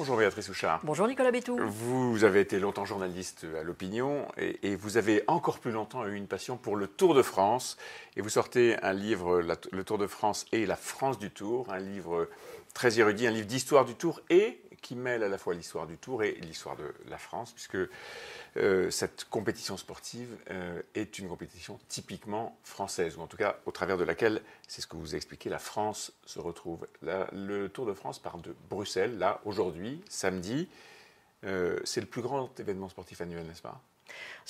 Bonjour Béatrice Houchard. Bonjour Nicolas Bétou. Vous avez été longtemps journaliste à l'opinion et, vous avez encore plus longtemps eu une passion pour le Tour de France. Et vous sortez un livre, Le Tour de France et la France du Tour, un livre très érudit, un livre d'histoire du Tour et qui mêle à la fois l'histoire du Tour et l'histoire de la France, puisque euh, cette compétition sportive euh, est une compétition typiquement française, ou en tout cas au travers de laquelle, c'est ce que vous expliquez, la France se retrouve. le Tour de France part de Bruxelles, là, aujourd'hui, samedi. Euh, c'est le plus grand événement sportif annuel, n'est-ce pas?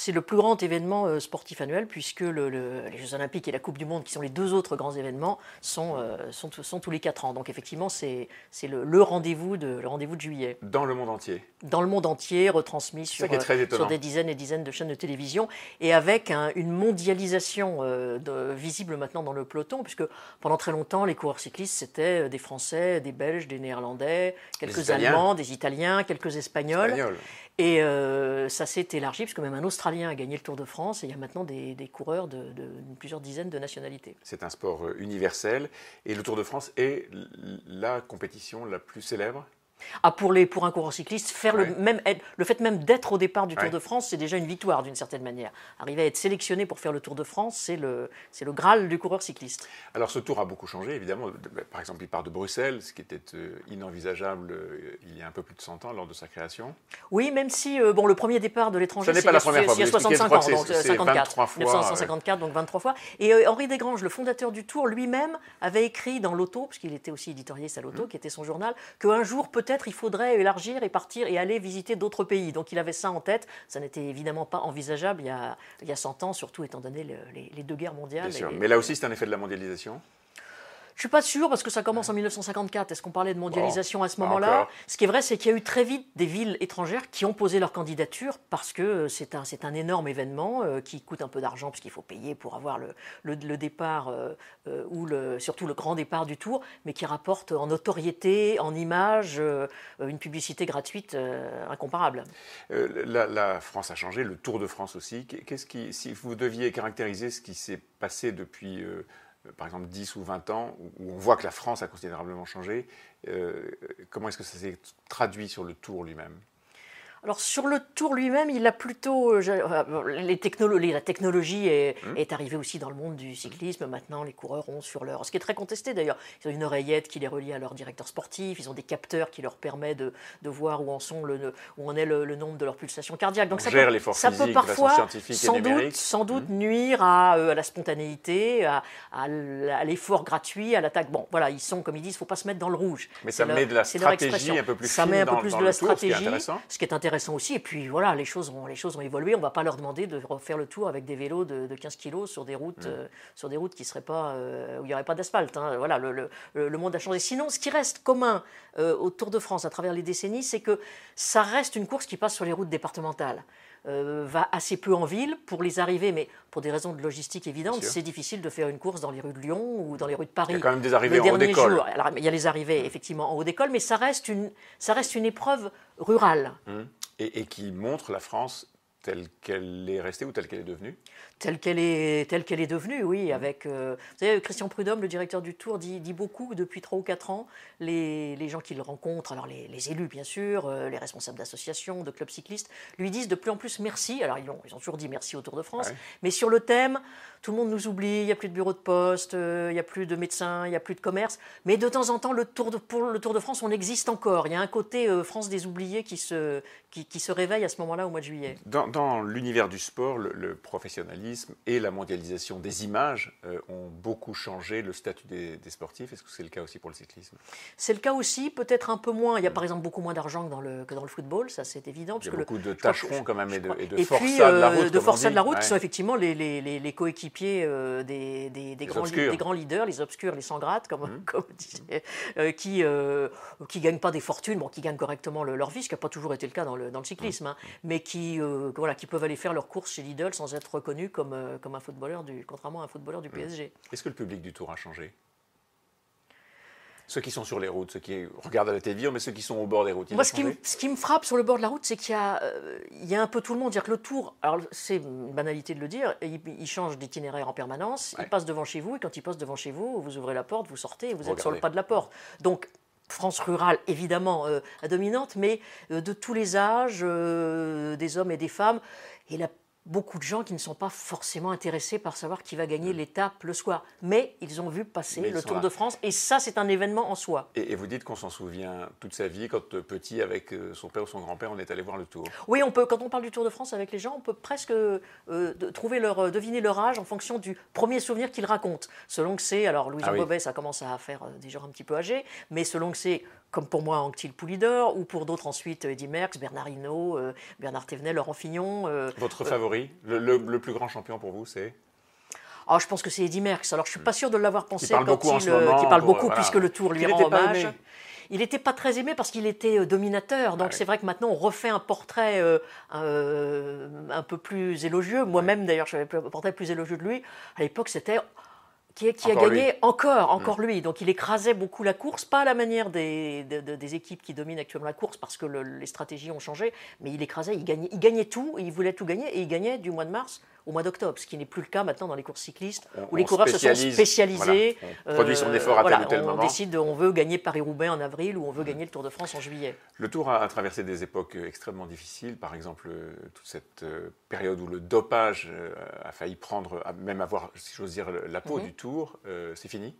C'est le plus grand événement euh, sportif annuel puisque les Jeux Olympiques et la Coupe du Monde, qui sont les deux autres grands événements, sont, euh, sont, tous les quatre ans. Donc effectivement, c'est le, rendez-vous de, le rendez de juillet. Dans le monde entier Dans le monde entier, retransmis sur, euh, sur des dizaines et dizaines de chaînes de télévision et avec une mondialisation visible maintenant dans le peloton, puisque pendant très longtemps, les coureurs cyclistes, c'était des Français, des Belges, des Néerlandais, quelques Allemands, des Italiens, quelques Espagnols. Et euh, ça s'est élargi, puisque même un Australien a gagné le Tour de France, et il y a maintenant des, coureurs de, plusieurs dizaines de nationalités. C'est un sport euh, universel, et le Tour de France est la compétition la plus célèbre ah, pour, les, pour un coureur cycliste, faire le, même, le fait même d'être au départ du Tour de France, c'est déjà une victoire d'une certaine manière. Arriver à être sélectionné pour faire le Tour de France, c'est le, c'est le Graal du coureur cycliste. Alors ce Tour a beaucoup changé, évidemment. Par exemple, il part de Bruxelles, ce qui était euh, inenvisageable euh, il y a un peu plus de 100 ans lors de sa création. Oui, même si euh, bon, le premier départ de l'étranger, c'est il y a 65 ans, donc 54, 1954, donc 23 fois. Et Henri Desgranges, le fondateur du Tour, lui-même avait écrit dans l'Auto, puisqu'il était aussi éditorialiste à l'Auto, mmh. qui était son journal, qu'un jour peut-être peut-être il faudrait élargir et partir et aller visiter d'autres pays. Donc il avait ça en tête. Ça n'était évidemment pas envisageable il y a, il y a 100 ans, surtout étant donné les, deux guerres mondiales. Bien sûr. Mais là aussi, c'est un effet de la mondialisation? Je suis pas sûr parce que ça commence en 1954. Est-ce qu'on parlait de mondialisation à ce moment-là Ce qui est vrai, c'est qu'il y a eu très vite des villes étrangères qui ont posé leur candidature parce que c'est un, c'est un énorme événement euh, qui coûte un peu d'argent puisqu'il faut payer pour avoir le, le, départ euh, euh, ou le, surtout le grand départ du tour, mais qui rapporte en notoriété, en image, une publicité gratuite incomparable. La, la, France a changé, le Tour de France aussi. Qu'est-ce qui, si vous deviez caractériser ce qui s'est passé depuis euh, par exemple 10 ou 20 ans, où on voit que la France a considérablement changé, euh, comment est-ce que ça s'est traduit sur le tour lui-même? Alors sur le tour lui-même, il a plutôt euh, les technologies, la technologie mmh. est, arrivée aussi dans le monde du cyclisme. Maintenant, les coureurs ont sur leur, ce qui est très contesté d'ailleurs, ils ont une oreillette qui les relie à leur directeur sportif. Ils ont des capteurs qui leur permettent de, voir où en sont le, où en est le, nombre de leurs pulsations cardiaques. Donc ça, peut, ça peut parfois, sans doute, sans doute mmh. nuire à, euh, à, la spontanéité, à, à l'effort gratuit, à l'attaque. Bon, voilà, ils sont comme ils disent, il faut pas se mettre dans le rouge. Mais ça met de la stratégie un peu plus. Ça met un peu plus de la stratégie, ce qui est intéressant intéressant aussi. Et puis voilà, les choses ont, les choses ont évolué. On ne va pas leur demander de refaire le tour avec des vélos de, 15 kilos sur des routes, euh, sur des routes qui seraient pas, euh, où il n'y aurait pas d'asphalte. Hein. Voilà, le, le, monde a changé. Sinon, ce qui reste commun euh, au Tour de France à travers les décennies, c'est que ça reste une course qui passe sur les routes départementales. va assez peu en ville pour les arrivées, mais pour des raisons de logistique évidentes, c'est difficile de faire une course dans les rues de Lyon ou dans les rues de Paris. Il y a quand même des arrivées en haut d'école. il y a les arrivées effectivement en haut d'école, mais ça reste, une, ça reste une épreuve rurale. Hum et, qui montre la France telle qu'elle est restée ou telle qu'elle est devenue Telle qu'elle est, telle qu'elle est devenue, oui. Avec, euh, vous savez, Christian Prudhomme, le directeur du Tour, dit, dit beaucoup depuis trois ou quatre ans, les, les gens qu'il rencontre, alors les, élus bien sûr, euh, les responsables d'associations, de clubs cyclistes, lui disent de plus en plus merci. Alors ils ont, ils ont toujours dit merci au Tour de France, mais sur le thème, tout le monde nous oublie, il n'y a plus de bureau de poste, euh, il n'y a plus de médecins, il n'y a plus de commerce, mais de temps en temps, le Tour de, pour le Tour de France, on existe encore. Il y a un côté France des oubliés qui se, qui, qui se réveille à ce moment-là au mois de juillet. Dans, dans l'univers du sport, le professionnalisme, et la mondialisation des images euh, ont beaucoup changé le statut des, sportifs. Est-ce que c'est le cas aussi pour le cyclisme? C'est le cas aussi, peut-être un peu moins. Il y a par exemple beaucoup moins d'argent que dans le, que dans le football, ça c'est évident. Il y a beaucoup de tâcherons quand même et de, et de et puis, de la route. de forçats de la route qui sont effectivement les, les, les, coéquipiers euh, des, des, des, grands, des, grands, leaders, les obscurs, les sans grattes, comme, mmh. comme disait, euh, qui ne gagnent pas des fortunes, bon, qui gagnent correctement leur vie, ce qui n'a pas toujours été le cas dans le, dans cyclisme, mmh. hein, mais qui, voilà, qui peuvent aller faire leurs courses chez Lidl sans être reconnus comme, euh, comme, un footballeur, du, contrairement à un footballeur du mm. PSG. Est-ce que le public du Tour a changé? Ceux qui sont sur les routes, ceux qui regardent à la télévision, mais ceux qui sont au bord des routes. Moi, ce qui, me, ce qui, me, frappe sur le bord de la route, c'est qu'il y, euh, y, a un peu tout le monde. Dire que le tour, alors c'est une banalité de le dire, il, change d'itinéraire en permanence, il passe devant chez vous, et quand il passe devant chez vous, vous ouvrez la porte, vous sortez, et vous êtes sur le pas de la porte. Donc, France rurale, évidemment, dominante, mais de tous les âges, des hommes et des femmes. Beaucoup de gens qui ne sont pas forcément intéressés par savoir qui va gagner l'étape le soir. Mais ils ont vu passer le Tour de France et ça, c'est un événement en soi. Et, vous dites qu'on s'en souvient toute sa vie quand euh, petit, avec euh, son père ou son grand-père, on est allé voir le Tour. Oui, on peut, quand on parle du Tour de France avec les gens, on peut presque euh, trouver leur, deviner leur âge en fonction du premier souvenir qu'ils racontent. Selon que c'est, alors Louis ah Bobet, ça commence à faire des gens un petit peu âgés, mais selon que c'est comme pour moi Anctil Poulidor, ou pour d'autres ensuite Eddy Merckx, Bernard Hinault, Bernard Thévenet, Laurent Fignon. Votre favori le, plus grand champion pour vous, c'est ah, je pense que c'est Eddy Merckx. Alors, je suis pas sûr de l'avoir pensé qui parle beaucoup, il, euh, parle beaucoup puisque le Tour lui rend hommage. Il n'était pas très aimé parce qu'il était euh, dominateur. Donc, ah c'est vrai que maintenant, on refait un portrait euh, un peu plus élogieux. Moi-même, d'ailleurs, j'avais un portrait plus élogieux de lui. À l'époque, c'était qui, a gagné encore, encore mm. lui. Donc il écrasait beaucoup la course, pas à la manière des, des, équipes qui dominent actuellement la course parce que les stratégies ont changé, mais il écrasait, il gagnait, il gagnait tout, il voulait tout gagner et il gagnait du mois de mars au mois d'octobre, ce qui n'est plus le cas maintenant dans les courses cyclistes, où les coureurs se sont spécialisés. On produit son effort à tel ou tel on moment. Décide, on veut gagner Paris-Roubaix en avril ou on veut mm. gagner le Tour de France en juillet. Le Tour a, traversé des époques extrêmement difficiles, par exemple euh, toute cette euh, période où le dopage euh, a failli prendre, même avoir, si j'ose dire, la peau mm-hmm. du Tour, c'est fini?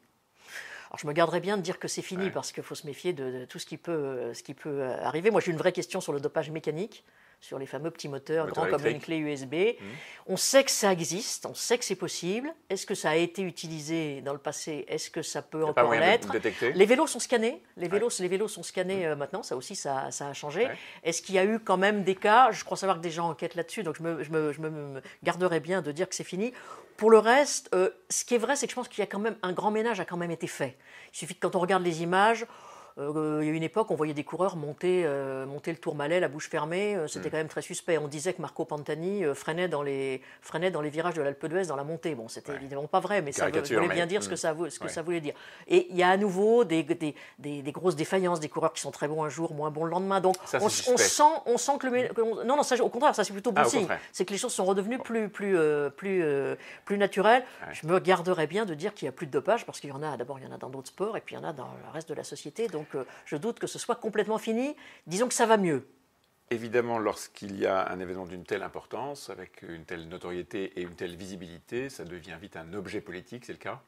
Alors je me garderais bien de dire que c'est fini parce qu'il faut se méfier de, tout ce qui, peut, ce qui peut arriver. Moi j'ai une vraie question sur le dopage mécanique sur les fameux petits moteurs grands comme une clé USB. Mmh. On sait que ça existe, on sait que c'est possible. Est-ce que ça a été utilisé dans le passé? Est-ce que ça peut encore l'être? Les vélos sont scannés. Les vélos, les vélos sont scannés mmh. euh, maintenant. Ça aussi, ça, a changé. Est-ce qu'il y a eu quand même des cas? Je crois savoir que des gens enquêtent là-dessus, donc je me, je, me, je me, garderais bien de dire que c'est fini. Pour le reste, euh, ce qui est vrai, c'est que je pense qu'il y a quand même un grand ménage a quand même été fait. Il suffit que quand on regarde les images, il y a une époque, on voyait des coureurs monter, euh, monter le Tourmalet, la bouche fermée. Euh, c'était mm. quand même très suspect. On disait que Marco Pantani freinait, dans les, freinait dans les virages de l'Alpe d'Huez dans la montée. Bon, c'était évidemment pas vrai, mais ça voulait bien dire ce que, mm. ça, ce que ça voulait dire. Et il y a à nouveau des, des, des, grosses défaillances, des coureurs qui sont très bons un jour, moins bons le lendemain. Donc on, sent, on sent que le. non, non, ça, au contraire, ça c'est plutôt bon ah, signe. C'est que les choses sont redevenues plus, plus, plus, plus naturelles. Je me garderais bien de dire qu'il n'y a plus de dopage parce qu'il y en a, d'abord, il y en a dans d'autres sports et puis il y en a dans le reste de la société. Donc donc je doute que ce soit complètement fini. Disons que ça va mieux. Évidemment, lorsqu'il y a un événement d'une telle importance, avec une telle notoriété et une telle visibilité, ça devient vite un objet politique, c'est le cas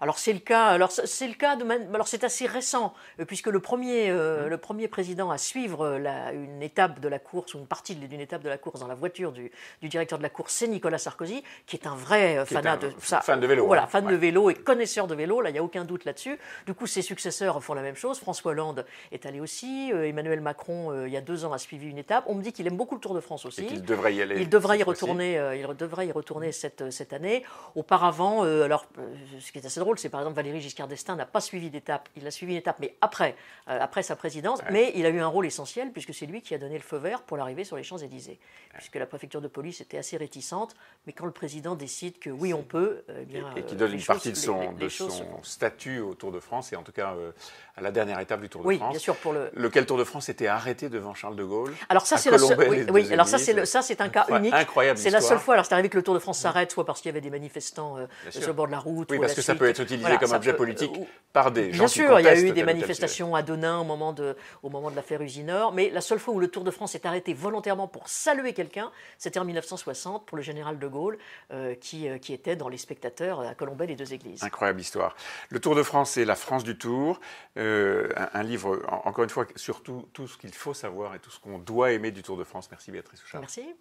alors c'est le cas. Alors c'est le cas de. Alors c'est assez récent euh, puisque le premier, euh, mmh. le premier président à suivre euh, la, une étape de la course ou une partie d'une étape de la course dans la voiture du, du directeur de la course, c'est Nicolas Sarkozy, qui est un vrai fanat de ça. Fan de vélo. Voilà, hein. fan de vélo et connaisseur de vélo. Là, il n'y a aucun doute là-dessus. Du coup, ses successeurs font la même chose. François Hollande est allé aussi. Emmanuel Macron, il y a deux ans, a suivi une étape. On me dit qu'il aime beaucoup le Tour de France aussi. il devrait y aller. Il devrait y retourner. il devrait y retourner cette cette année. Auparavant, alors ce qui est assez drôle c'est par exemple Valéry Giscard d'Estaing n'a pas suivi d'étape, il a suivi une étape, mais après, euh, après sa présidence, mais il a eu un rôle essentiel puisque c'est lui qui a donné le feu vert pour l'arrivée sur les Champs-Élysées. Puisque la préfecture de police était assez réticente, mais quand le président décide que oui, on peut, eh bien, et, qui donne une partie de son, de son statut au Tour de France, et en tout cas euh, à la dernière étape du Tour de oui, France. Bien sûr, pour le... Lequel Tour de France était arrêté devant Charles de Gaulle Alors ça, c'est oui, oui, alors ça, c'est ça, c'est un cas unique. Incroyable. C'est la seule fois. Alors c'est arrivé que le Tour de France s'arrête, soit parce qu'il y avait des manifestants euh, sur le bord de la route. Oui, parce que ça peut être utilisé comme objet politique par des gens Bien sûr, il y a eu des manifestations à Denain au moment de, au moment de l'affaire Usinor, mais la seule fois où le Tour de France est arrêté volontairement pour saluer quelqu'un, c'était en 1960 pour le général de Gaulle, euh, qui, euh, qui était dans les spectateurs à Colombey les deux églises. Incroyable histoire. Le Tour de France, c'est la France du Tour, un, livre, encore une fois, sur tout, tout ce qu'il faut savoir et tout ce qu'on doit aimer du Tour de France. Merci Béatrice Souchard. Merci.